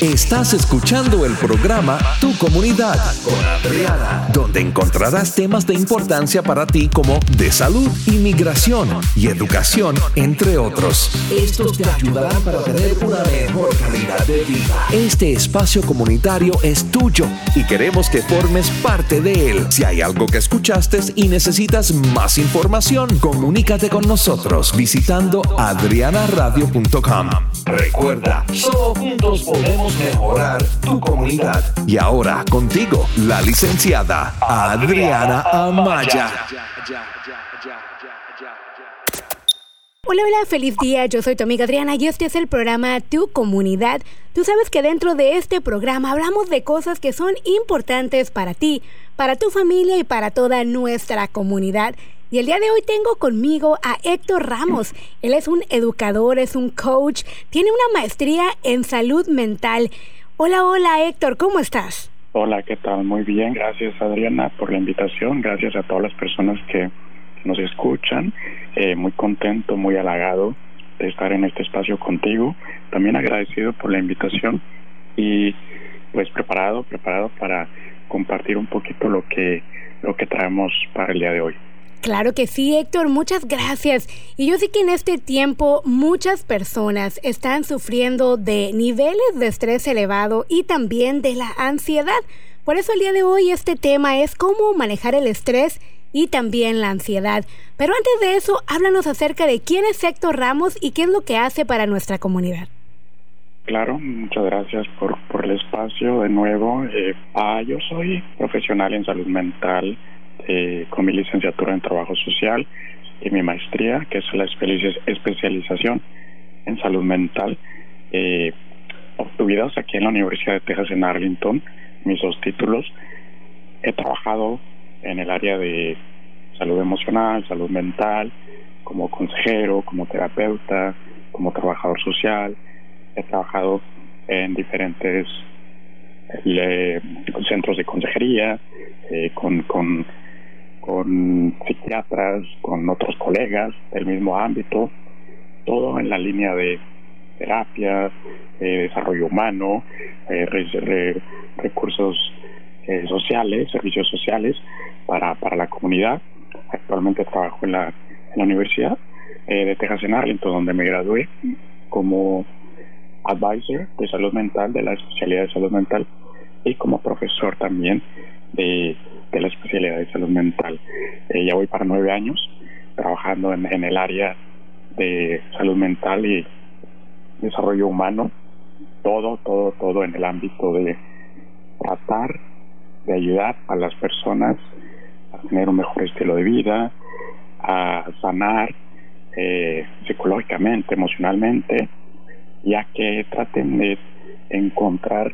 Estás escuchando el programa Tu Comunidad con Adriana, donde encontrarás temas de importancia para ti como de salud, inmigración y educación, entre otros. Estos te ayudarán para tener una mejor calidad de vida. Este espacio comunitario es tuyo y queremos que formes parte de él. Si hay algo que escuchaste y necesitas más información, comunícate con nosotros visitando adrianaradio.com. Recuerda, solo juntos podemos mejorar tu comunidad. Y ahora contigo, la licenciada Adriana Amaya. Hola, hola, feliz día. Yo soy tu amiga Adriana y este es el programa Tu Comunidad. Tú sabes que dentro de este programa hablamos de cosas que son importantes para ti, para tu familia y para toda nuestra comunidad. Y el día de hoy tengo conmigo a Héctor Ramos. Él es un educador, es un coach, tiene una maestría en salud mental. Hola, hola Héctor, ¿cómo estás? Hola, ¿qué tal? Muy bien, gracias Adriana por la invitación, gracias a todas las personas que nos escuchan. Eh, muy contento, muy halagado de estar en este espacio contigo. También agradecido por la invitación y pues preparado, preparado para compartir un poquito lo que lo que traemos para el día de hoy. Claro que sí, Héctor, muchas gracias. Y yo sé que en este tiempo muchas personas están sufriendo de niveles de estrés elevado y también de la ansiedad. Por eso el día de hoy este tema es cómo manejar el estrés y también la ansiedad. Pero antes de eso, háblanos acerca de quién es Héctor Ramos y qué es lo que hace para nuestra comunidad. Claro, muchas gracias por, por el espacio de nuevo. Eh, ah, yo soy profesional en salud mental eh, con mi licenciatura en trabajo social y mi maestría, que es la especialización en salud mental, eh, aquí en la Universidad de Texas en Arlington, mis dos títulos. He trabajado en el área de salud emocional, salud mental, como consejero, como terapeuta, como trabajador social. He trabajado en diferentes centros de consejería, eh, con, con, con psiquiatras, con otros colegas del mismo ámbito, todo en la línea de terapia, desarrollo humano, eh, recursos eh, sociales, servicios sociales para, para la comunidad. Actualmente trabajo en la, en la Universidad eh, de Texas en Arlington, donde me gradué como advisor de salud mental, de la especialidad de salud mental, y como profesor también de, de la especialidad de salud mental. Eh, ya voy para nueve años trabajando en, en el área de salud mental y desarrollo humano, todo, todo, todo en el ámbito de tratar de ayudar a las personas a tener un mejor estilo de vida, a sanar eh, psicológicamente, emocionalmente, ya que traten de encontrar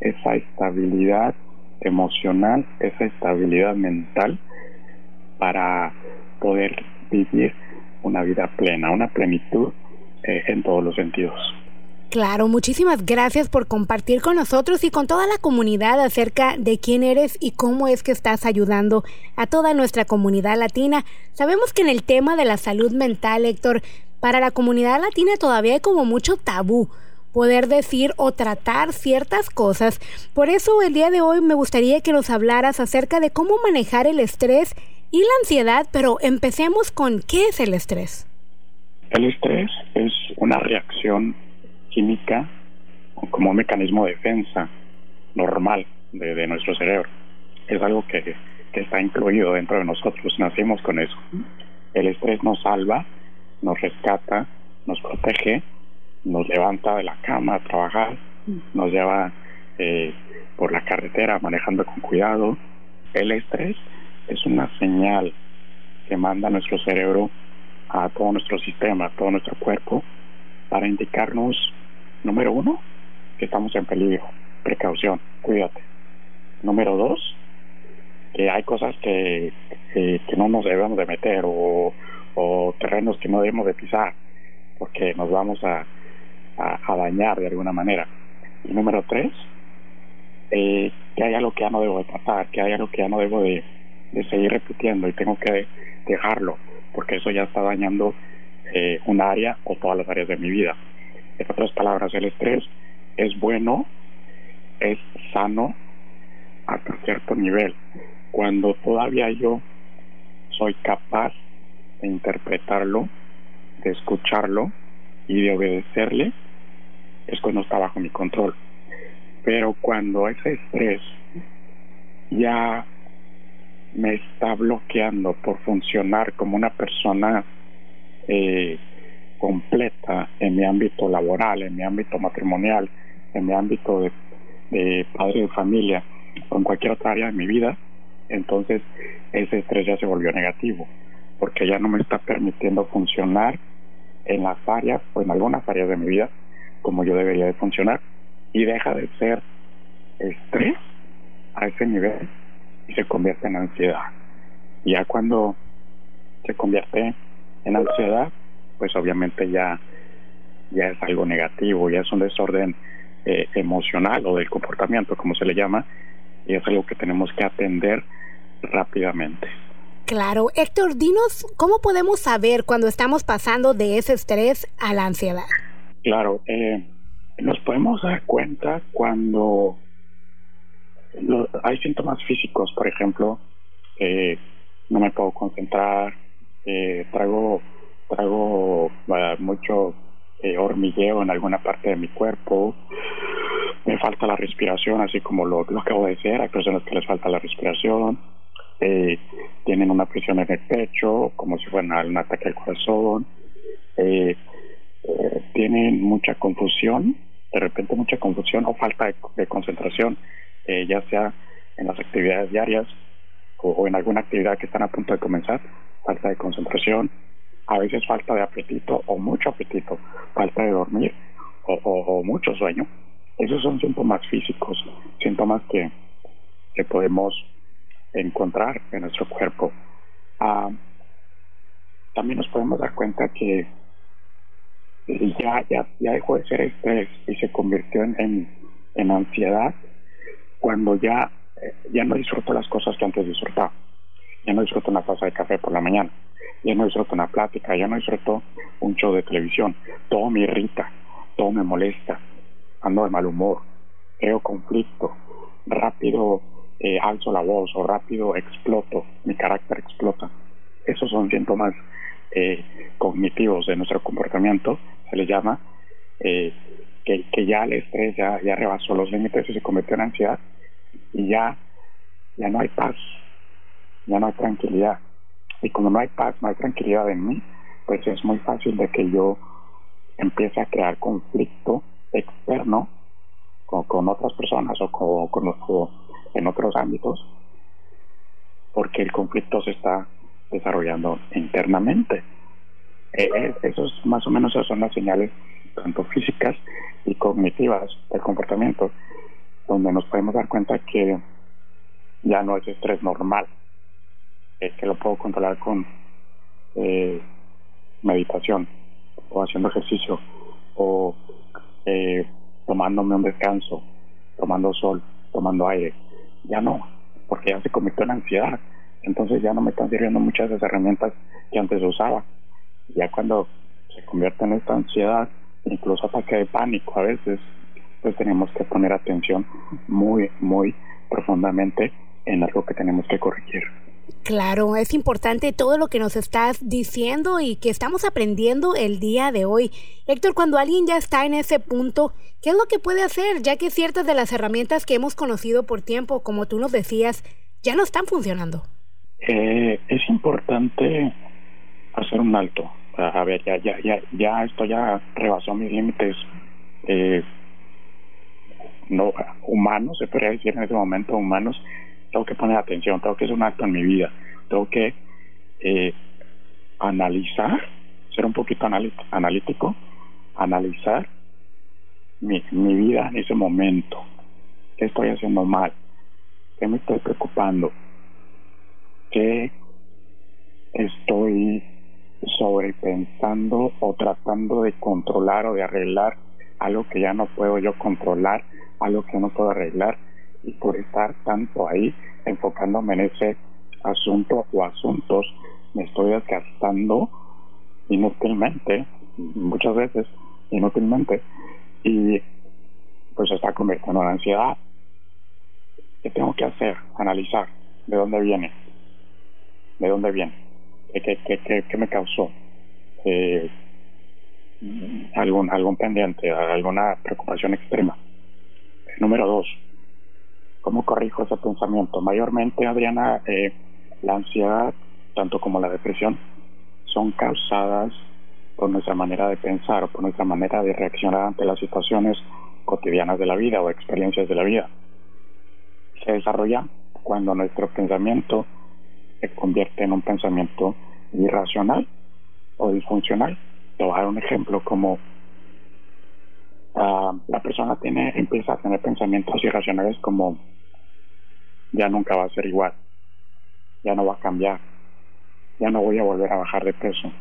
esa estabilidad emocional, esa estabilidad mental para poder vivir una vida plena, una plenitud eh, en todos los sentidos. Claro, muchísimas gracias por compartir con nosotros y con toda la comunidad acerca de quién eres y cómo es que estás ayudando a toda nuestra comunidad latina. Sabemos que en el tema de la salud mental, Héctor, para la comunidad latina todavía hay como mucho tabú poder decir o tratar ciertas cosas. Por eso el día de hoy me gustaría que nos hablaras acerca de cómo manejar el estrés y la ansiedad, pero empecemos con qué es el estrés. El estrés es una reacción química como un mecanismo de defensa normal de, nuestro cerebro. Es algo que, que está incluido dentro de nosotros, nacimos con eso. El estrés nos salva, nos rescata, nos protege, nos levanta de la cama a trabajar, nos lleva eh, por la carretera manejando con cuidado. El estrés es una señal que manda nuestro cerebro a todo nuestro sistema, a todo nuestro cuerpo, para indicarnos Número uno, que estamos en peligro. Precaución, cuídate. Número dos, que hay cosas que, que, no nos debemos de meter o, o, terrenos que no debemos de pisar porque nos vamos a, a, dañar de alguna manera. Y número tres, eh, que hay algo que ya no debo de tratar, que hay algo que ya no debo de, de seguir repitiendo y tengo que dejarlo porque eso ya está dañando eh, un área o todas las áreas de mi vida. En otras palabras, el estrés es bueno es sano hasta cierto nivel. Cuando todavía yo soy capaz de interpretarlo, de escucharlo y de obedecerle, es cuando está bajo mi control. Pero cuando ese estrés ya me está bloqueando por funcionar como una persona eh, completa en mi ámbito laboral, en mi ámbito matrimonial, en mi ámbito de, de padre de familia o en cualquier otra área de mi vida, entonces ese estrés ya se volvió negativo, porque ya no me está permitiendo funcionar en las áreas o en algunas áreas de mi vida como yo debería de funcionar y deja de ser estrés a ese nivel y se convierte en ansiedad. Ya cuando se convierte en ansiedad, pues obviamente ya, ya es algo negativo, ya es un desorden eh, emocional o del comportamiento, como se le llama, y es algo que tenemos que atender rápidamente. Claro, Héctor, dinos cómo podemos saber cuando estamos pasando de ese estrés a la ansiedad. Claro, eh, nos podemos dar cuenta cuando hay síntomas físicos, por ejemplo, no me puedo concentrar, eh, traigo, traigo mucho hormigueo en alguna parte de mi cuerpo, me falta la respiración, así como lo, lo acabo de decir, hay personas que les falta la respiración, eh, tienen una presión en el pecho, como si fuera un ataque al corazón, eh, eh, tienen mucha confusión, de repente mucha confusión o falta de concentración eh, ya sea en las actividades diarias o, en alguna actividad que están a punto de comenzar, falta de concentración, a veces falta de apetito o mucho apetito, falta de dormir o, mucho sueño. Esos son síntomas físicos, síntomas que, que podemos encontrar en nuestro cuerpo. Ah, también nos podemos dar cuenta que ya, ya, ya dejó de ser estrés y se convirtió en, en ansiedad cuando ya, eh, ya no disfruto las cosas que antes disfrutaba. Ya no disfruto una taza de café por la mañana, ya no disfruto una plática, ya no disfruto un show de televisión. Todo me irrita, todo me molesta, ando de mal humor, creo conflicto, rápido eh, alzo la voz o rápido exploto, mi carácter explota. Esos son síntomas eh, cognitivos de nuestro comportamiento, se le llama, eh, que, ya el estrés ya, ya rebasó los límites y se convirtió en ansiedad y ya, ya no hay paz, ya no hay tranquilidad. Y como no hay paz, no hay tranquilidad en mí, pues es muy fácil de que yo empiece a crear conflicto externo con, con otras personas o, con, con, en otros ámbitos, porque el conflicto se está desarrollando internamente. Eh, eh, esos más o menos esas son las señales tanto físicas y cognitivas del comportamiento, donde nos podemos dar cuenta que ya no es estrés normal, que lo puedo controlar con eh, meditación o haciendo ejercicio o eh, tomándome un descanso, tomando sol, tomando aire. Ya no, porque ya se convirtió en ansiedad. Entonces ya no me están sirviendo muchas de esas herramientas que antes usaba. Ya cuando se convierte en esta ansiedad, incluso ataque de pánico a veces, pues tenemos que poner atención muy, muy profundamente en algo que tenemos que corregir. Claro, es importante todo lo que nos estás diciendo y que estamos aprendiendo el día de hoy. Héctor, cuando alguien ya está en ese punto, ¿qué es lo que puede hacer? Ya que ciertas de las herramientas que hemos conocido por tiempo, como tú nos decías, ya no están funcionando. Eh, es importante hacer un alto, a ver, ya, ya, ya, ya esto ya rebasó mis límites eh, no humanos, se podría decir en ese momento humanos, tengo que poner atención, tengo que hacer un acto en mi vida, tengo que eh, analizar, ser un poquito analítico, analizar mi, mi vida en ese momento, qué estoy haciendo mal, qué me estoy preocupando, qué estoy sobrepensando o tratando de controlar o de arreglar algo que ya no puedo yo controlar, algo que no puedo arreglar y por estar tanto ahí enfocándome en ese asunto o asuntos me estoy desgastando inútilmente, muchas veces inútilmente y pues se está convirtiendo en ansiedad ¿Qué tengo que hacer? Analizar de dónde viene, de dónde viene, qué, qué, qué, me causó, eh, algún, algún pendiente, alguna preocupación extrema. Número dos, ¿cómo corrijo ese pensamiento? Mayormente, Adriana, eh, la ansiedad, tanto como la depresión, son causadas por nuestra manera de pensar o por nuestra manera de reaccionar ante las situaciones cotidianas de la vida o experiencias de la vida. Se desarrolla cuando nuestro pensamiento se convierte en un pensamiento irracional o disfuncional. Te voy a dar un ejemplo como la persona tiene empieza a tener pensamientos irracionales como ya nunca va a ser igual, ya no va a cambiar, ya no voy a volver a bajar de peso,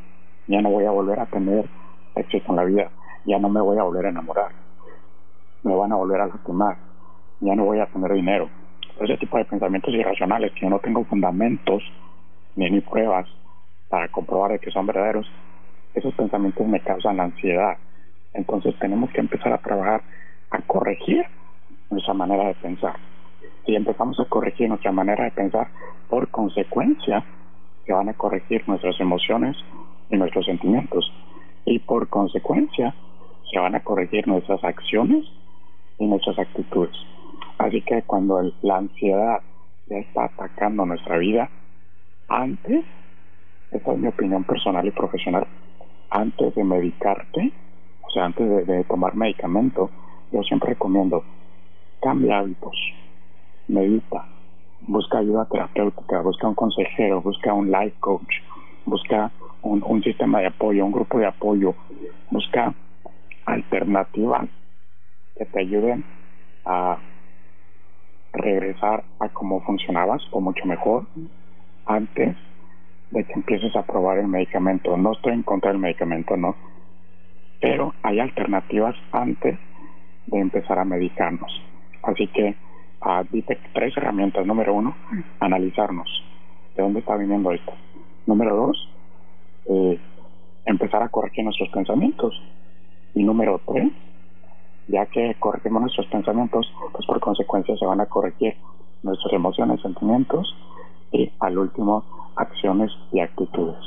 ya no voy a volver a tener éxito en la vida, ya no me voy a volver a enamorar, me van a volver a lastimar, ya no voy a tener dinero. Ese tipo de pensamientos irracionales que yo no tengo fundamentos ni, ni pruebas para comprobar de que son verdaderos, esos pensamientos me causan ansiedad. Entonces tenemos que empezar a trabajar a corregir nuestra manera de pensar. Si empezamos a corregir nuestra manera de pensar, por consecuencia, se van a corregir nuestras emociones y nuestros sentimientos. Y por consecuencia, se van a corregir nuestras acciones y nuestras actitudes. Así que cuando la ansiedad ya está atacando nuestra vida, antes, esta es mi opinión personal y profesional, antes de medicarte, o sea, antes de, tomar medicamento, yo siempre recomiendo, cambia hábitos, medita, busca ayuda terapéutica, busca un consejero, busca un life coach, busca un, un sistema de apoyo, un grupo de apoyo, busca alternativas que te ayuden a regresar a cómo funcionabas o mucho mejor antes de que empieces a probar el medicamento. No estoy en contra del medicamento, no. Pero hay alternativas antes de empezar a medicarnos. Así que uh, tres herramientas. Número uno, analizarnos. ¿De dónde está viniendo esto? Número dos, eh, empezar a corregir nuestros pensamientos. Y número tres, ya que corregimos nuestros pensamientos, pues por consecuencia se van a corregir nuestras emociones, sentimientos y al último acciones y actitudes.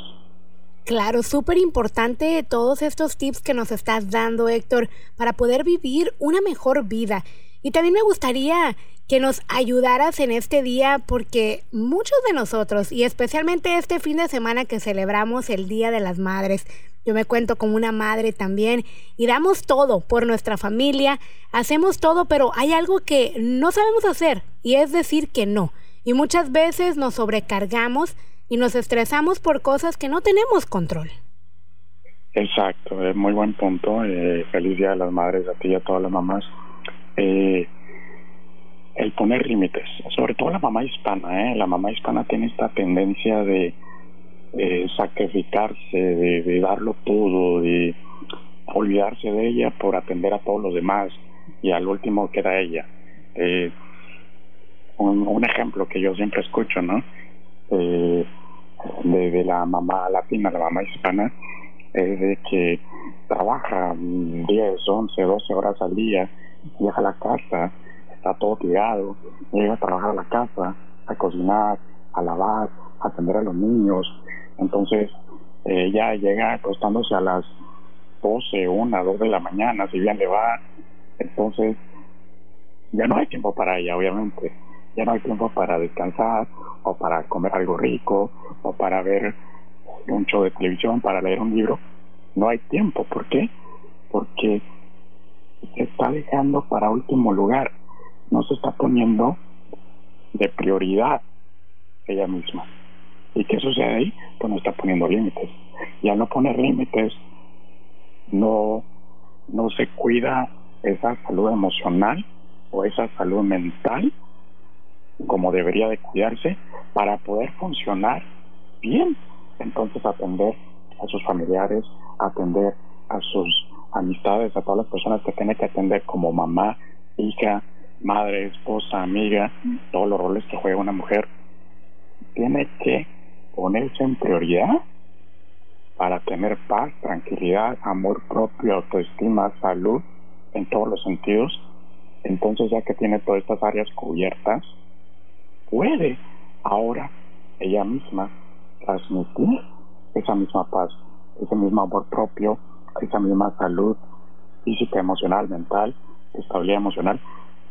Claro, súper importante todos estos tips que nos estás dando, Héctor, para poder vivir una mejor vida. Y también me gustaría que nos ayudaras en este día porque muchos de nosotros, y especialmente este fin de semana que celebramos el Día de las Madres, yo me cuento como una madre también, y damos todo por nuestra familia, hacemos todo, pero hay algo que no sabemos hacer, y es decir que no. Y muchas veces nos sobrecargamos y nos estresamos por cosas que no tenemos control. Exacto, es muy buen punto. Eh, feliz Día de las Madres a ti y a todas las mamás eh, el poner límites, sobre todo la mamá hispana, ¿eh? la mamá hispana tiene esta tendencia de sacrificarse, de, darlo todo, de olvidarse de ella por atender a todos los demás y al último queda ella. Eh, un, ejemplo que yo siempre escucho, ¿no? Eh, de, la mamá latina, la mamá hispana, es de que trabaja 10, 11, 12 horas al día llega a la casa, está todo tirado, llega a trabajar a la casa, a cocinar, a lavar, a atender a los niños. Entonces, ella llega acostándose a las 12, 1, 2 de la mañana, si bien le va. Entonces, ya no hay tiempo para ella, obviamente. Ya no hay tiempo para descansar, o para comer algo rico, o para ver un show de televisión, para leer un libro. No hay tiempo. ¿Por qué? Porque se está dejando para último lugar, no se está poniendo de prioridad ella misma. ¿Y qué sucede ahí? Pues no está poniendo límites. Y al no poner límites, no, no se cuida esa salud emocional o esa salud mental como debería de cuidarse para poder funcionar bien. Entonces atender a sus familiares, atender a sus amistades, a todas las personas que tiene que atender como mamá, hija, madre, esposa, amiga, todos los roles que juega una mujer, tiene que ponerse en prioridad para tener paz, tranquilidad, amor propio, autoestima, salud en todos los sentidos. Entonces ya que tiene todas estas áreas cubiertas, puede. Ahora ella misma transmitir esa misma paz, ese mismo amor propio, esa misma salud física, emocional, mental, estabilidad emocional,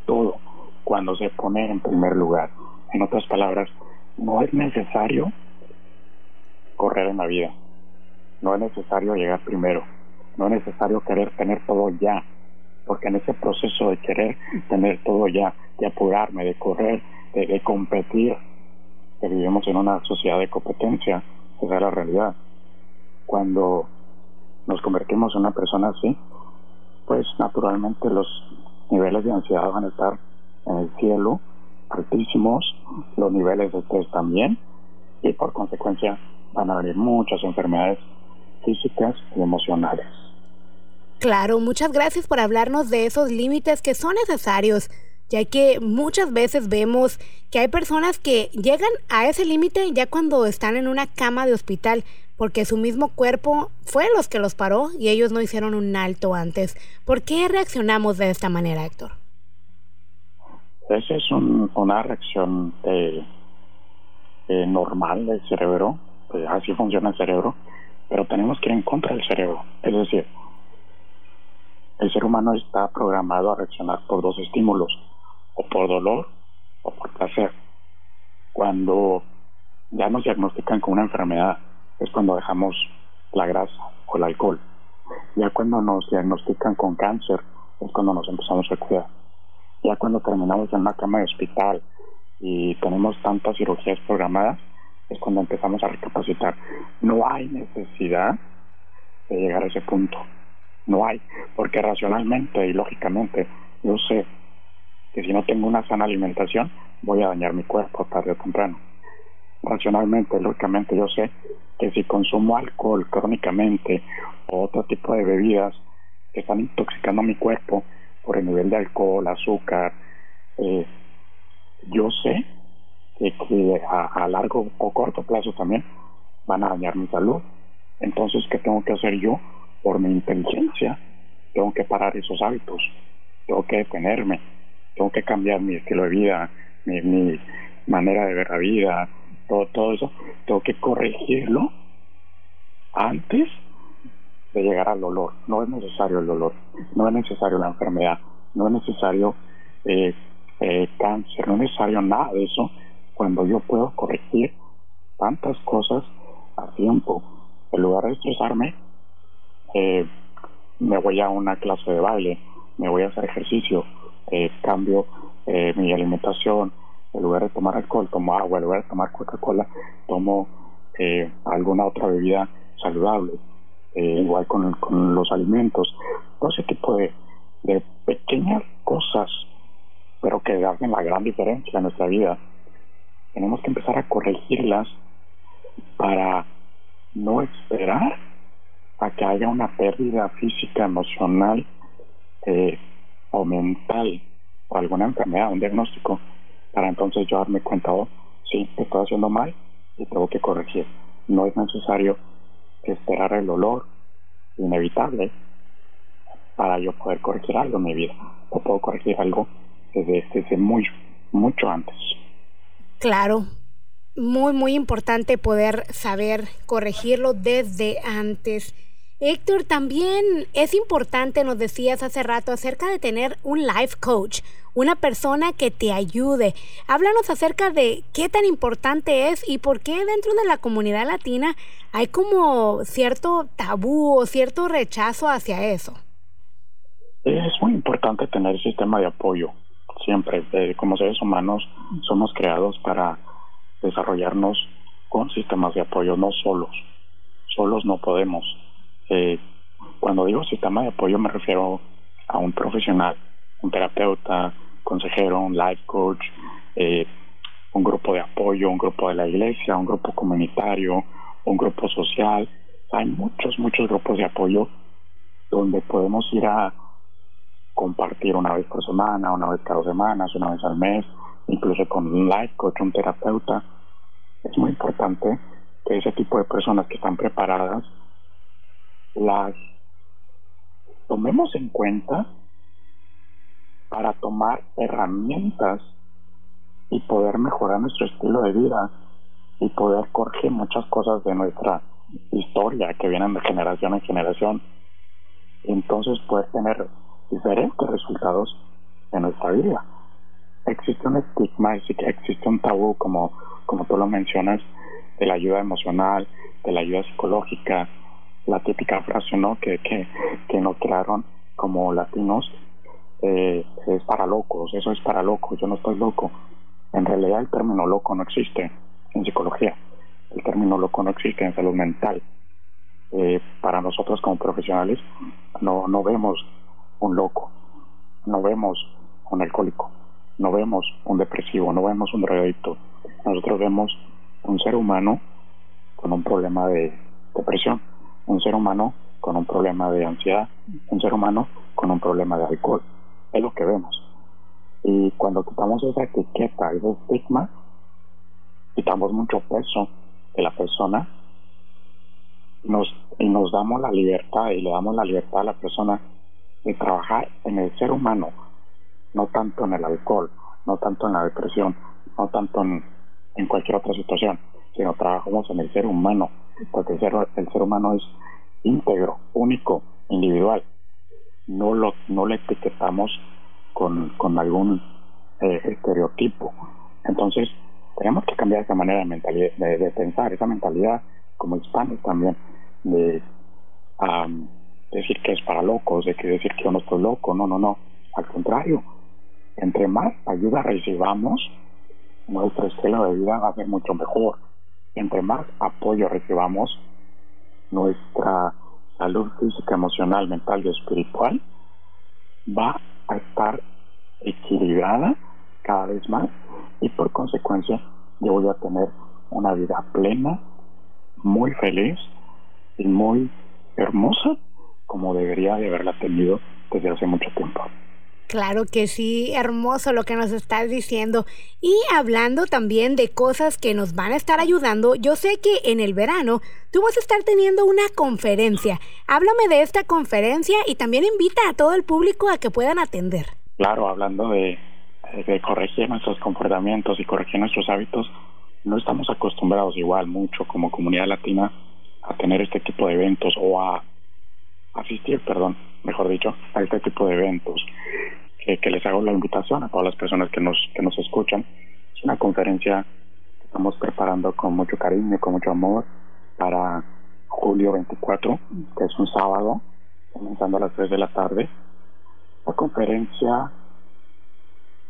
todo cuando se pone en primer lugar. En otras palabras, no es necesario correr en la vida, no es necesario llegar primero, no es necesario querer tener todo ya, porque en ese proceso de querer tener todo ya, de apurarme, de correr, de, competir, que vivimos en una sociedad de competencia, esa es la realidad. Cuando nos convertimos en una persona así, pues naturalmente los niveles de ansiedad van a estar en el cielo, altísimos, los niveles de estrés también, y por consecuencia van a venir muchas enfermedades físicas y emocionales. Claro, muchas gracias por hablarnos de esos límites que son necesarios, ya que muchas veces vemos que hay personas que llegan a ese límite ya cuando están en una cama de hospital, porque su mismo cuerpo fue los que los paró y ellos no hicieron un alto antes. ¿Por qué reaccionamos de esta manera, Héctor? Esa es una reacción eh, eh, normal del cerebro, pues así funciona el cerebro, pero tenemos que ir en contra del cerebro. Es decir, el ser humano está programado a reaccionar por dos estímulos, o por dolor o por placer. Cuando ya nos diagnostican con una enfermedad, es cuando dejamos la grasa o el alcohol. Ya cuando nos diagnostican con cáncer, es cuando nos empezamos a cuidar. Ya cuando terminamos en una cama de hospital y tenemos tantas cirugías programadas, es cuando empezamos a recapacitar. No hay necesidad de llegar a ese punto. No hay, porque racionalmente y lógicamente yo sé que si no tengo una sana alimentación voy a dañar mi cuerpo tarde o temprano. Racionalmente, lógicamente yo sé que si consumo alcohol crónicamente o otro tipo de bebidas que están intoxicando mi cuerpo por el nivel de alcohol, azúcar, eh, yo sé que, a, a, largo o corto plazo también van a dañar mi salud. Entonces, ¿qué tengo que hacer yo? Por mi inteligencia, tengo que parar esos hábitos, tengo que detenerme, tengo que cambiar mi estilo de vida, mi, manera de ver la vida, todo, todo eso, tengo que corregirlo antes de llegar al dolor. No es necesario el dolor, no es necesario la enfermedad, no es necesario eh, eh, cáncer, no es necesario nada de eso cuando yo puedo corregir tantas cosas a tiempo. En lugar de estresarme, eh, me voy a una clase de baile, me voy a hacer ejercicio, eh, cambio eh, mi alimentación, en lugar de tomar alcohol, tomo agua, en lugar de tomar Coca-Cola, tomo eh, alguna otra bebida saludable, igual con, con, los alimentos, todo ese tipo de, de pequeñas cosas, pero que hacen la gran diferencia en nuestra vida. Tenemos que empezar a corregirlas para no esperar a que haya una pérdida física, emocional, eh, o mental o alguna enfermedad, un diagnóstico, para entonces yo darme cuenta, oh, sí, estoy haciendo mal y tengo que corregir. No es necesario esperar el dolor inevitable para yo poder corregir algo en mi vida. O puedo corregir algo desde, desde muy, mucho antes. Claro, muy, muy importante poder saber corregirlo desde antes. Héctor, también es importante, nos decías hace rato, acerca de tener un life coach, una persona que te ayude. Háblanos acerca de qué tan importante es y por qué dentro de la comunidad latina hay como cierto tabú o cierto rechazo hacia eso. Es muy importante tener el sistema de apoyo. Siempre, eh, como seres humanos, somos creados para desarrollarnos con sistemas de apoyo, no solos. Solos no podemos eh, cuando digo sistema de apoyo me refiero a un profesional, un terapeuta, consejero, un life coach, eh, un grupo de apoyo, un grupo de la iglesia, un grupo comunitario, un grupo social. Hay muchos, muchos grupos de apoyo donde podemos ir a compartir una vez por semana, una vez cada dos semanas, una vez al mes, incluso con un life coach, un terapeuta. Es muy importante que ese tipo de personas que están preparadas las tomemos en cuenta para tomar herramientas y poder mejorar nuestro estilo de vida y poder corregir muchas cosas de nuestra historia que vienen de generación en generación. Entonces poder tener diferentes resultados en nuestra vida. Existe un estigma, existe un tabú, como, como tú lo mencionas, de la ayuda emocional, de la ayuda psicológica, la típica frase ¿no? que, que, que nos crearon como latinos, eh, es para locos, eso es para locos, yo no estoy loco. En realidad el término loco no existe en psicología, el término loco no existe en salud mental. Eh, para nosotros como profesionales no, no vemos un loco, no vemos un alcohólico, no vemos un depresivo, no vemos un drogadicto. Nosotros vemos un ser humano con un problema de depresión, un ser humano con un problema de ansiedad, un ser humano con un problema de alcohol. Es lo que vemos. Y cuando quitamos esa etiqueta, ese estigma, quitamos mucho peso de la persona nos, y nos damos la libertad y le damos la libertad a la persona de trabajar en el ser humano, no tanto en el alcohol, no tanto en la depresión, no tanto en, en cualquier otra situación, sino trabajamos en el ser humano, porque el ser, humano es íntegro, único, individual. No lo, no le etiquetamos con, con algún eh, estereotipo. Entonces, tenemos que cambiar esa manera de, mentalidad, de, pensar, esa mentalidad como hispanos también, de decir que es para locos, de que decir que yo no estoy loco, no, no, no, al contrario, entre más ayuda recibamos, nuestro estilo de vida va a ser mucho mejor. Entre más apoyo recibamos, nuestra salud física, emocional, mental y espiritual va a estar equilibrada cada vez más y por consecuencia yo voy a tener una vida plena, muy feliz y muy hermosa como debería de haberla tenido desde hace mucho tiempo. Claro que sí, hermoso lo que nos estás diciendo. Y hablando también de cosas que nos van a estar ayudando, yo sé que en el verano tú vas a estar teniendo una conferencia. Háblame de esta conferencia y también invita a todo el público a que puedan atender. Claro, hablando de, de corregir nuestros comportamientos y corregir nuestros hábitos, no estamos acostumbrados igual mucho como comunidad latina a tener este tipo de eventos o a asistir, perdón, mejor dicho, a este tipo de eventos que, les hago la invitación a todas las personas que nos, que nos escuchan. Es una conferencia que estamos preparando con mucho cariño y con mucho amor para julio 24, que es un sábado, comenzando a las 3 de la tarde. La conferencia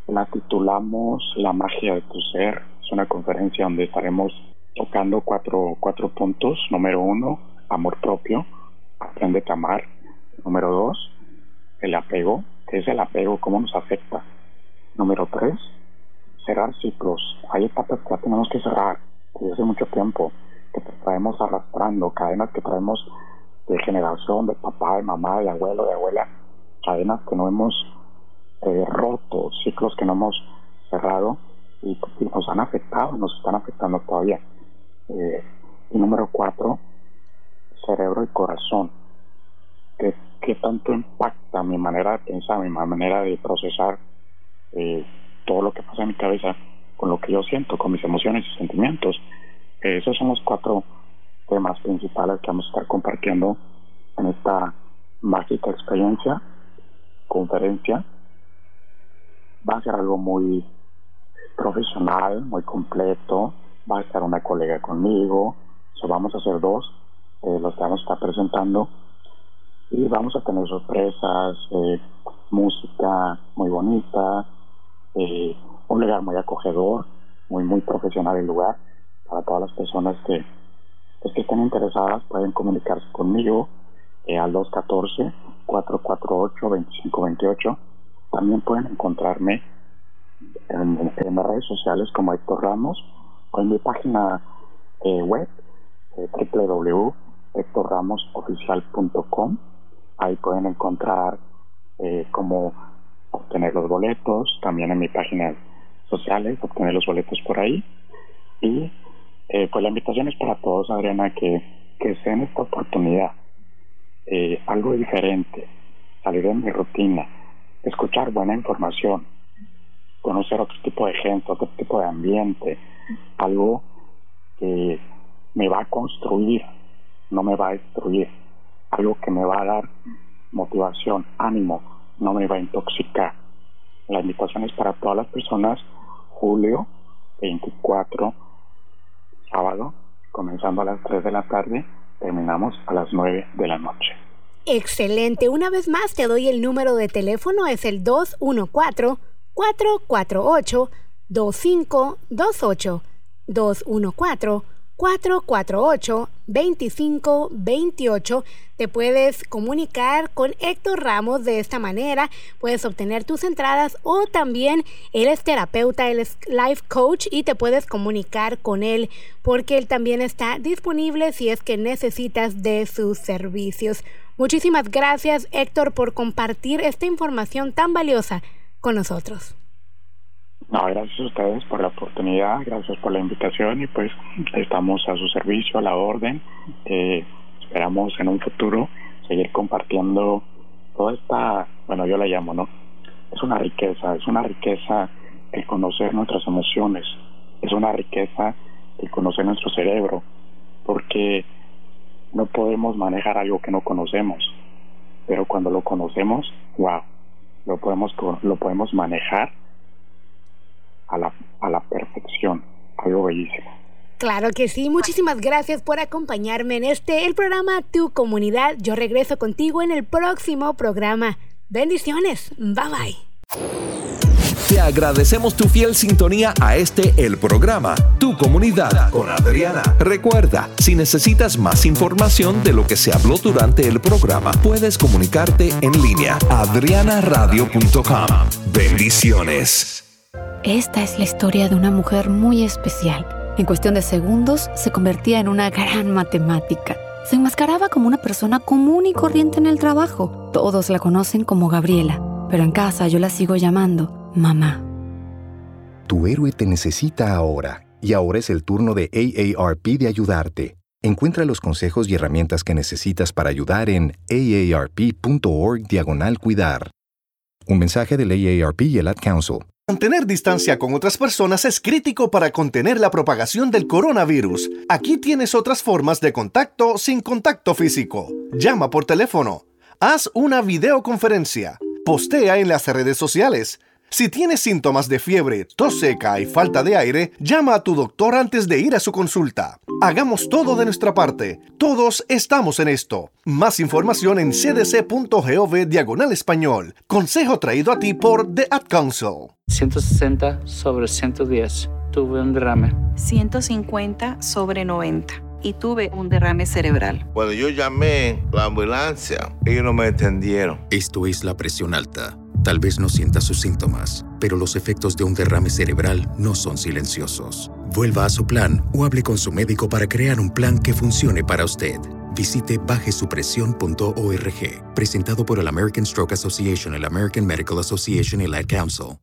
la titulamos La magia de tu ser. Es una conferencia donde estaremos tocando cuatro, cuatro puntos. Número uno, amor propio. Aprende a amar. Número dos, el apego es el apego, cómo nos afecta. Número tres, cerrar ciclos. Hay etapas que ya tenemos que cerrar desde hace mucho tiempo, que traemos arrastrando, cadenas que traemos de generación, de papá, de mamá, de abuelo, de abuela, cadenas que no hemos eh, roto, ciclos que no hemos cerrado y, nos han afectado, nos están afectando todavía. Eh, y número cuatro, cerebro y corazón. Que qué tanto impacta mi manera de pensar, mi manera de procesar eh, todo lo que pasa en mi cabeza con lo que yo siento, con mis emociones y sentimientos. Eh, esos son los cuatro temas principales que vamos a estar compartiendo en esta mágica experiencia, conferencia. Va a ser algo muy profesional, muy completo. Va a estar una colega conmigo. So, vamos a hacer dos. Eh, los que vamos a estar presentando y vamos a tener sorpresas, eh, música muy bonita, eh, un lugar muy acogedor, muy muy profesional el lugar para todas las personas que pues, que estén interesadas pueden comunicarse conmigo eh, al 214 448 2528 también pueden encontrarme en, redes sociales como Héctor Ramos o en mi página eh, web eh, www.hectorramosoficial.com Ahí pueden encontrar eh, cómo obtener los boletos, también en mi página sociales, obtener los boletos por ahí. Y eh, pues la invitación es para todos, Adriana, que, que sean esta oportunidad, eh, algo diferente, salir de mi rutina, escuchar buena información, conocer otro tipo de gente, otro tipo de ambiente, algo que me va a construir, no me va a destruir, algo que me va a dar motivación, ánimo, no me va a intoxicar. La invitación es para todas las personas, julio 24, sábado, comenzando a las 3 de la tarde, terminamos a las 9 de la noche. Excelente. Una vez más te doy el número de teléfono, es el 214-448-2528. 214 448-2528. Te puedes comunicar con Héctor Ramos de esta manera. Puedes obtener tus entradas o también él es terapeuta, él es life coach y te puedes comunicar con él porque él también está disponible si es que necesitas de sus servicios. Muchísimas gracias Héctor por compartir esta información tan valiosa con nosotros. No, gracias a ustedes por la oportunidad, gracias por la invitación y pues estamos a su servicio, a la orden. Eh, esperamos en un futuro seguir compartiendo toda esta, bueno, yo la llamo, ¿no? Es una riqueza, es una riqueza el conocer nuestras emociones, es una riqueza el conocer nuestro cerebro, porque no podemos manejar algo que no conocemos, pero cuando lo conocemos, wow, lo podemos, lo podemos manejar a la, a la perfección, algo bellísimo. Claro que sí, muchísimas gracias por acompañarme en este, el programa Tu Comunidad. Yo regreso contigo en el próximo programa. Bendiciones, bye bye. Te agradecemos tu fiel sintonía a este el programa Tu Comunidad con Adriana. Recuerda, si necesitas más información de lo que se habló durante el programa, puedes comunicarte en línea adrianaradio.com. Bendiciones. Esta es la historia de una mujer muy especial. En cuestión de segundos se convertía en una gran matemática. Se enmascaraba como una persona común y corriente en el trabajo. Todos la conocen como Gabriela, pero en casa yo la sigo llamando mamá. Tu héroe te necesita ahora, y ahora es el turno de AARP de ayudarte. Encuentra los consejos y herramientas que necesitas para ayudar en aarp.org diagonal cuidar. Un mensaje del AARP y el Ad Council. Mantener distancia con otras personas es crítico para contener la propagación del coronavirus. Aquí tienes otras formas de contacto sin contacto físico. Llama por teléfono. Haz una videoconferencia. Postea en las redes sociales. Si tienes síntomas de fiebre, tos seca y falta de aire, llama a tu doctor antes de ir a su consulta. Hagamos todo de nuestra parte. Todos estamos en esto. Más información en cdc.gov diagonal español. Consejo traído a ti por The Ad Council. 160 sobre 110. Tuve un derrame. 150 sobre 90 y tuve un derrame cerebral. Cuando yo llamé la ambulancia, ellos no me entendieron. Esto es la presión alta. Tal vez no sienta sus síntomas, pero los efectos de un derrame cerebral no son silenciosos. Vuelva a su plan o hable con su médico para crear un plan que funcione para usted. Visite bajesupresión.org, presentado por el American Stroke Association, el American Medical Association y la Council.